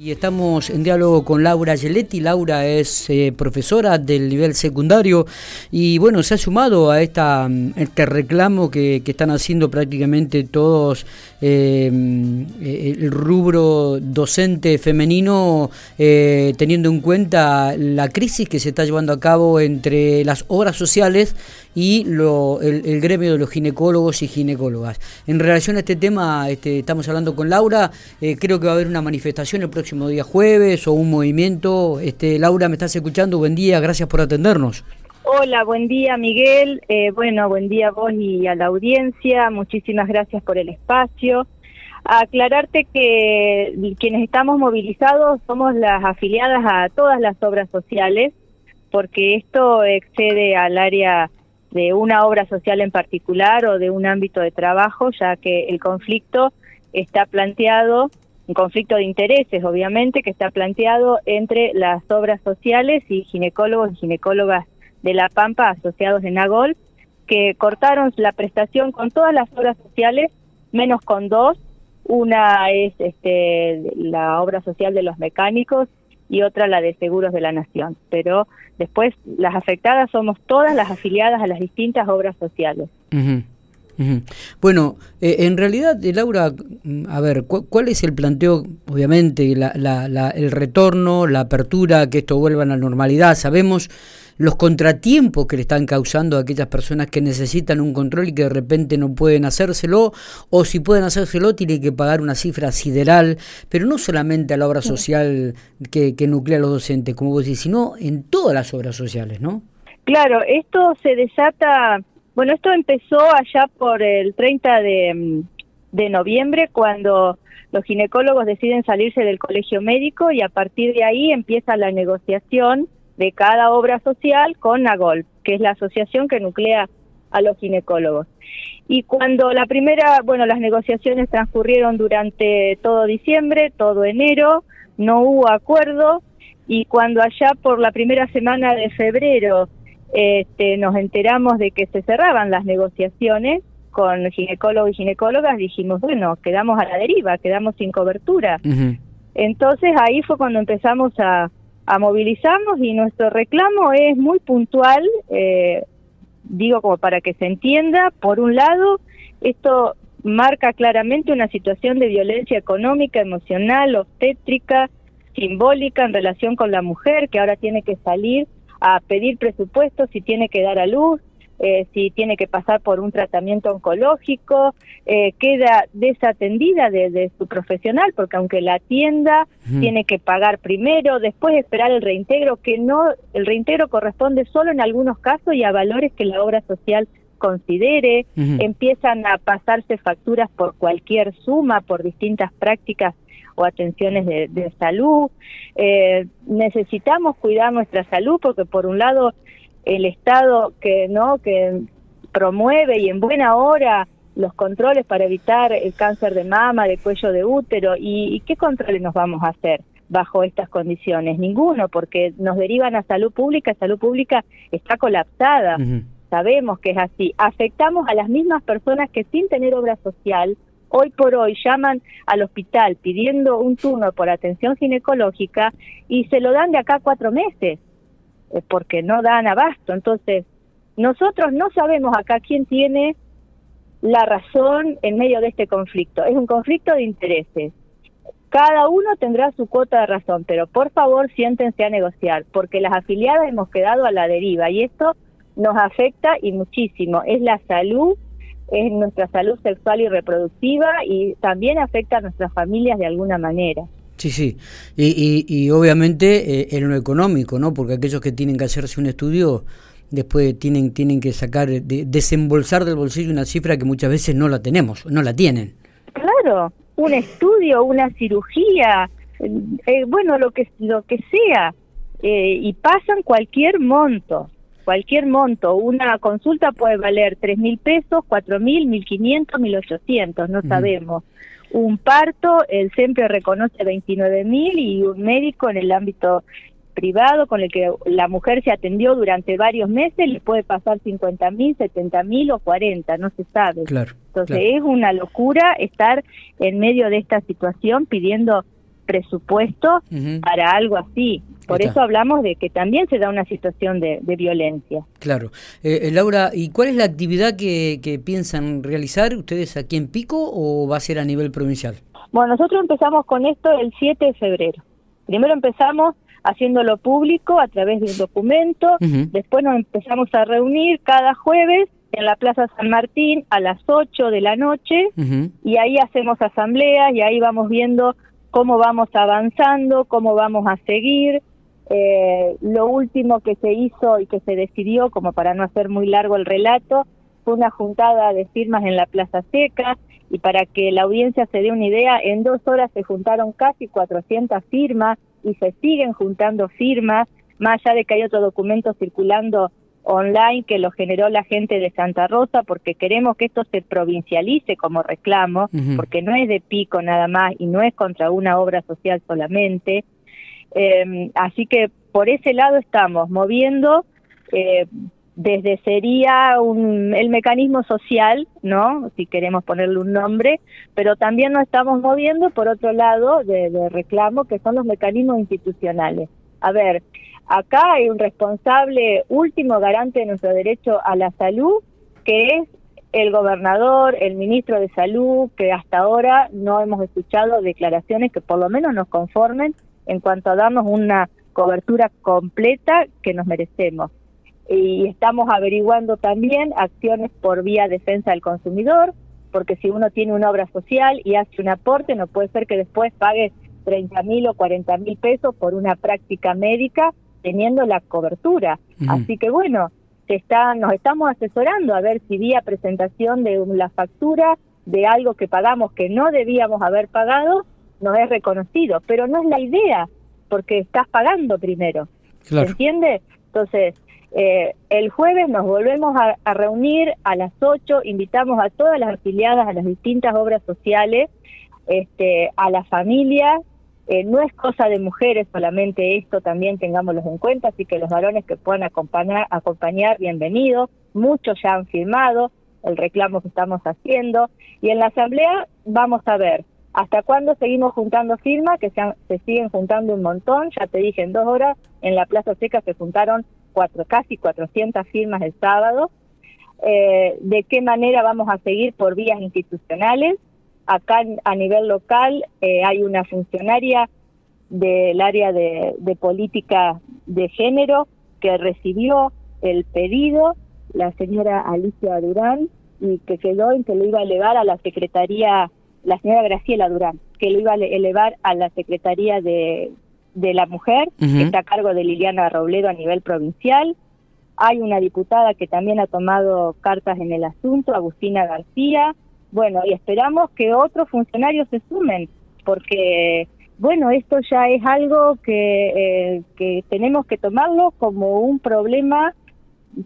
Y estamos en diálogo con Laura Geletti. Laura es eh, profesora del nivel secundario y bueno, se ha sumado a esta, mm, este reclamo que, están haciendo prácticamente todos eh, el rubro docente femenino, eh, teniendo en cuenta la crisis que se está llevando a cabo entre las obras sociales y lo, el, gremio de los ginecólogos y ginecólogas. En relación a este tema, este, estamos hablando con Laura, creo que va a haber una manifestación el próximo día jueves o un movimiento. Este, Laura, ¿me estás escuchando? Buen día, gracias por atendernos. Hola, buen día Miguel. Eh, bueno, buen día a vos y a la audiencia. Muchísimas gracias por el espacio. Aclararte que quienes estamos movilizados somos las afiliadas a todas las obras sociales, porque esto excede al área de una obra social en particular o de un ámbito de trabajo, ya que el conflicto está planteado un conflicto de intereses, obviamente, que está planteado entre las obras sociales y ginecólogos y ginecólogas de La Pampa asociados en AGOL, que cortaron la prestación con todas las obras sociales, menos con dos. Una es este, la obra social de los mecánicos y otra la de seguros de la nación. Pero después las afectadas somos todas las afiliadas a las distintas obras sociales. Bueno, eh, en realidad, eh, Laura, mm, a ver, ¿cuál es el planteo? Obviamente, el retorno, la apertura, que esto vuelva a la normalidad. Sabemos los contratiempos que le están causando a aquellas personas que necesitan un control y que de repente no pueden hacérselo, o si pueden hacérselo, tienen que pagar una cifra sideral, pero no solamente a la obra social que, que nuclea a los docentes, como vos decís, sino en todas las obras sociales, ¿no? Claro, esto se desata bueno, esto empezó allá por el 30 de, de noviembre, cuando los ginecólogos deciden salirse del colegio médico y a partir de ahí empieza la negociación de cada obra social con NAGOL, que es la asociación que nuclea a los ginecólogos. Y cuando la primera, bueno, las negociaciones transcurrieron durante todo diciembre, todo enero, no hubo acuerdo y cuando allá por la primera semana de febrero este, nos enteramos de que se cerraban las negociaciones con ginecólogos y ginecólogas, dijimos, bueno, quedamos a la deriva, quedamos sin cobertura. Entonces ahí fue cuando empezamos a, a, movilizarnos y nuestro reclamo es muy puntual, eh, digo como para que se entienda, por un lado, esto marca claramente una situación de violencia económica, emocional, obstétrica, simbólica en relación con la mujer que ahora tiene que salir a pedir presupuesto si tiene que dar a luz, eh, si tiene que pasar por un tratamiento oncológico, eh, queda desatendida de, su profesional, porque aunque la atienda, tiene que pagar primero, después esperar el reintegro, que no, el reintegro corresponde solo en algunos casos y a valores que la obra social considere, empiezan a pasarse facturas por cualquier suma, por distintas prácticas o atenciones de, salud. Eh, necesitamos cuidar nuestra salud porque por un lado el Estado que no que promueve y en buena hora los controles para evitar el cáncer de mama, de cuello de útero y, qué controles nos vamos a hacer bajo estas condiciones ninguno porque nos derivan a salud pública, salud pública está colapsada. Sabemos que es así. Afectamos a las mismas personas que sin tener obra social hoy por hoy llaman al hospital pidiendo un turno por atención ginecológica y se lo dan de acá cuatro meses, eh, porque no dan abasto. Entonces, nosotros no sabemos acá quién tiene la razón en medio de este conflicto. Es un conflicto de intereses. Cada uno tendrá su cuota de razón, pero por favor siéntense a negociar, porque las afiliadas hemos quedado a la deriva y esto nos afecta y muchísimo. Es la salud es nuestra salud sexual y reproductiva y también afecta a nuestras familias de alguna manera. Sí, sí, y, y, obviamente eh, en lo económico, ¿no? Porque aquellos que tienen que hacerse un estudio después tienen, tienen que sacar, desembolsar del bolsillo una cifra que muchas veces no la tenemos, no la tienen. Claro, un estudio, una cirugía, eh, bueno, lo que, lo que sea, eh, y pasan cualquier monto cualquier monto. Una consulta puede valer tres mil pesos, cuatro mil, mil quinientos, mil ochocientos, no sabemos. Un parto, el siempre reconoce 29 mil y un médico en el ámbito privado con el que la mujer se atendió durante varios meses le puede pasar 50 mil, 70 mil o 40, no se sabe. Claro, Entonces es una locura estar en medio de esta situación pidiendo presupuesto para algo así. Por eso hablamos de que también se da una situación de, violencia. Claro. Eh, eh, Laura, ¿y cuál es la actividad que, que piensan realizar ustedes aquí en Pico o va a ser a nivel provincial? Bueno, nosotros empezamos con esto el 7 de febrero. Primero empezamos haciéndolo público a través de un documento, después nos empezamos a reunir cada jueves en la Plaza San Martín a las 8 de la noche y ahí hacemos asambleas y ahí vamos viendo cómo vamos avanzando, cómo vamos a seguir. Eh, lo último que se hizo y que se decidió, como para no hacer muy largo el relato, fue una juntada de firmas en la Plaza Seca y para que la audiencia se dé una idea, en dos horas se juntaron casi 400 firmas y se siguen juntando firmas, más allá de que hay otro documento circulando online que lo generó la gente de Santa Rosa porque queremos que esto se provincialice como reclamo, porque no es de pico nada más y no es contra una obra social solamente. Eh, así que por ese lado estamos moviendo eh, desde sería un, el mecanismo social, ¿no? Si queremos ponerle un nombre, pero también nos estamos moviendo por otro lado de, de reclamo, que son los mecanismos institucionales. A ver, acá hay un responsable último garante de nuestro derecho a la salud, que es el gobernador, el ministro de salud, que hasta ahora no hemos escuchado declaraciones que por lo menos nos conformen en cuanto a darnos una cobertura completa que nos merecemos. Y estamos averiguando también acciones por vía defensa del consumidor, porque si uno tiene una obra social y hace un aporte, no puede ser que después pague 30 mil o 40 mil pesos por una práctica médica teniendo la cobertura. Así que bueno, se está, nos estamos asesorando a ver si vía presentación de la factura de algo que pagamos que no debíamos haber pagado, nos es reconocido, pero no es la idea, porque estás pagando primero. ¿Se entiende? Entonces, eh, el jueves nos volvemos a, reunir a las 8, invitamos a todas las afiliadas a las distintas obras sociales, este, a la familia, eh, no es cosa de mujeres solamente esto, también tengámoslo en cuenta, así que los varones que puedan acompañar, acompañar bienvenidos, muchos ya han firmado el reclamo que estamos haciendo, y en la asamblea vamos a ver hasta cuándo seguimos juntando firmas, que se, se siguen juntando un montón, ya te dije, en dos horas en la Plaza Seca se juntaron cuatro, casi 400 firmas el sábado. Eh, de qué manera vamos a seguir por vías institucionales. Acá a nivel local eh, hay una funcionaria del área de, política de género que recibió el pedido, la señora Alicia Durán, y que quedó en que lo iba a elevar a la Secretaría, la señora Graciela Durán, que lo iba a elevar a la Secretaría de, de la mujer, que está a cargo de Liliana Robledo a nivel provincial. Hay una diputada que también ha tomado cartas en el asunto, Agustina García. Bueno, y esperamos que otros funcionarios se sumen, porque, bueno, esto ya es algo que, eh, que tenemos que tomarlo como un problema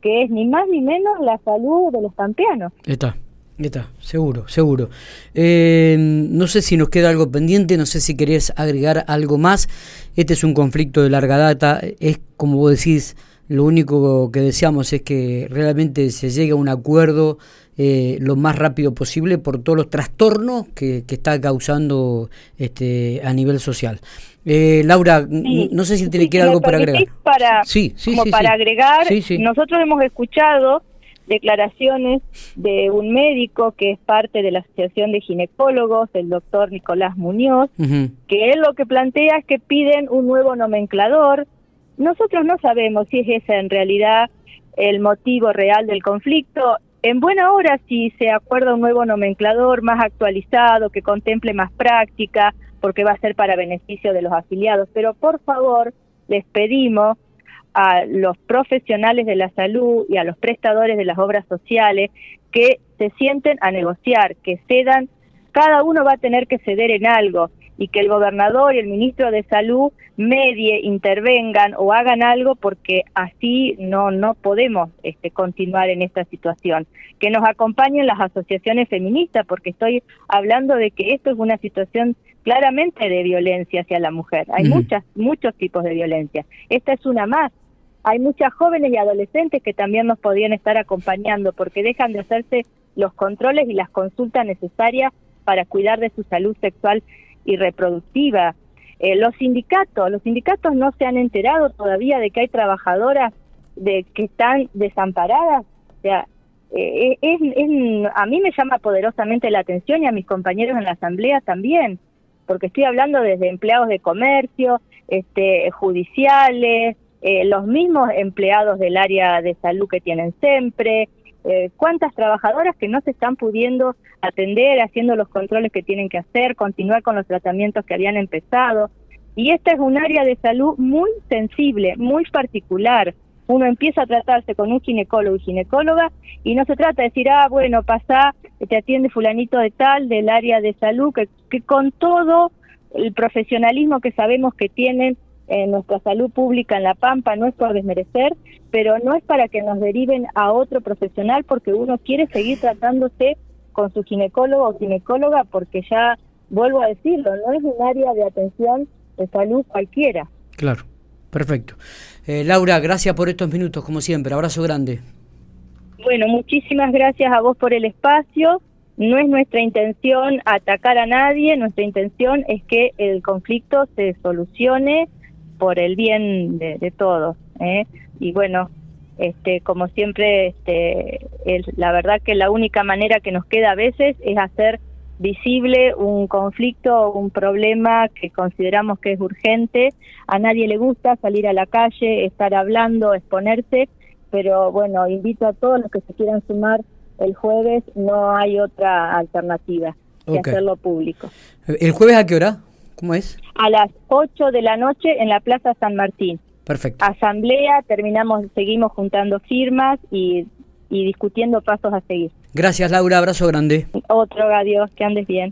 que es ni más ni menos la salud de los campeanos. Está. Está, seguro, seguro. Eh, no sé si nos queda algo pendiente, no sé si querés agregar algo más. Este es un conflicto de larga data, es como vos decís, lo único que deseamos es que realmente se llegue a un acuerdo eh, lo más rápido posible por todos los trastornos que, que está causando este, a nivel social. Eh, Laura, no sé si tiene que algo para agregar. Para, sí, sí, como para agregar, nosotros hemos escuchado declaraciones de un médico que es parte de la Asociación de Ginecólogos, el doctor Nicolás Muñoz, que él lo que plantea es que piden un nuevo nomenclador. Nosotros no sabemos si es ese en realidad el motivo real del conflicto. En buena hora si se acuerda un nuevo nomenclador más actualizado, que contemple más práctica, porque va a ser para beneficio de los afiliados. Pero por favor, les pedimos a los profesionales de la salud y a los prestadores de las obras sociales que se sienten a negociar, que cedan, cada uno va a tener que ceder en algo y que el gobernador y el ministro de salud medie, intervengan o hagan algo porque así no no podemos este, continuar en esta situación. Que nos acompañen las asociaciones feministas porque estoy hablando de que esto es una situación claramente de violencia hacia la mujer. Hay muchas muchos tipos de violencia. Esta es una más hay muchas jóvenes y adolescentes que también nos podrían estar acompañando porque dejan de hacerse los controles y las consultas necesarias para cuidar de su salud sexual y reproductiva. Eh, los sindicatos, los sindicatos no se han enterado todavía de que hay trabajadoras de que están desamparadas. O sea, eh, es, a mí me llama poderosamente la atención y a mis compañeros en la asamblea también, porque estoy hablando desde empleados de comercio, este, judiciales, eh, los mismos empleados del área de salud que tienen siempre, eh, cuántas trabajadoras que no se están pudiendo atender, haciendo los controles que tienen que hacer, continuar con los tratamientos que habían empezado. Y esta es un área de salud muy sensible, muy particular. Uno empieza a tratarse con un ginecólogo y ginecóloga y no se trata de decir, ah, bueno, pasa, te atiende fulanito de tal, del área de salud, que, que con todo el profesionalismo que sabemos que tienen en nuestra salud pública en La Pampa, no es por desmerecer, pero no es para que nos deriven a otro profesional porque uno quiere seguir tratándose con su ginecólogo o ginecóloga porque ya, vuelvo a decirlo, no es un área de atención de salud cualquiera. Claro, perfecto. Eh, Laura, gracias por estos minutos, como siempre. Abrazo grande. Bueno, muchísimas gracias a vos por el espacio. No es nuestra intención atacar a nadie, nuestra intención es que el conflicto se solucione por el bien de, todos. ¿eh? Y bueno, este, como siempre, este, la verdad que la única manera que nos queda a veces es hacer visible un conflicto o un problema que consideramos que es urgente. A nadie le gusta salir a la calle, estar hablando, exponerse, pero bueno, invito a todos los que se quieran sumar el jueves, no hay otra alternativa que hacerlo público. ¿El jueves a qué hora? ¿Cómo es? A las 8 de la noche en la Plaza San Martín. Perfecto. Asamblea, terminamos, seguimos juntando firmas y, y discutiendo pasos a seguir. Gracias Laura, abrazo grande. Otro, adiós, que andes bien.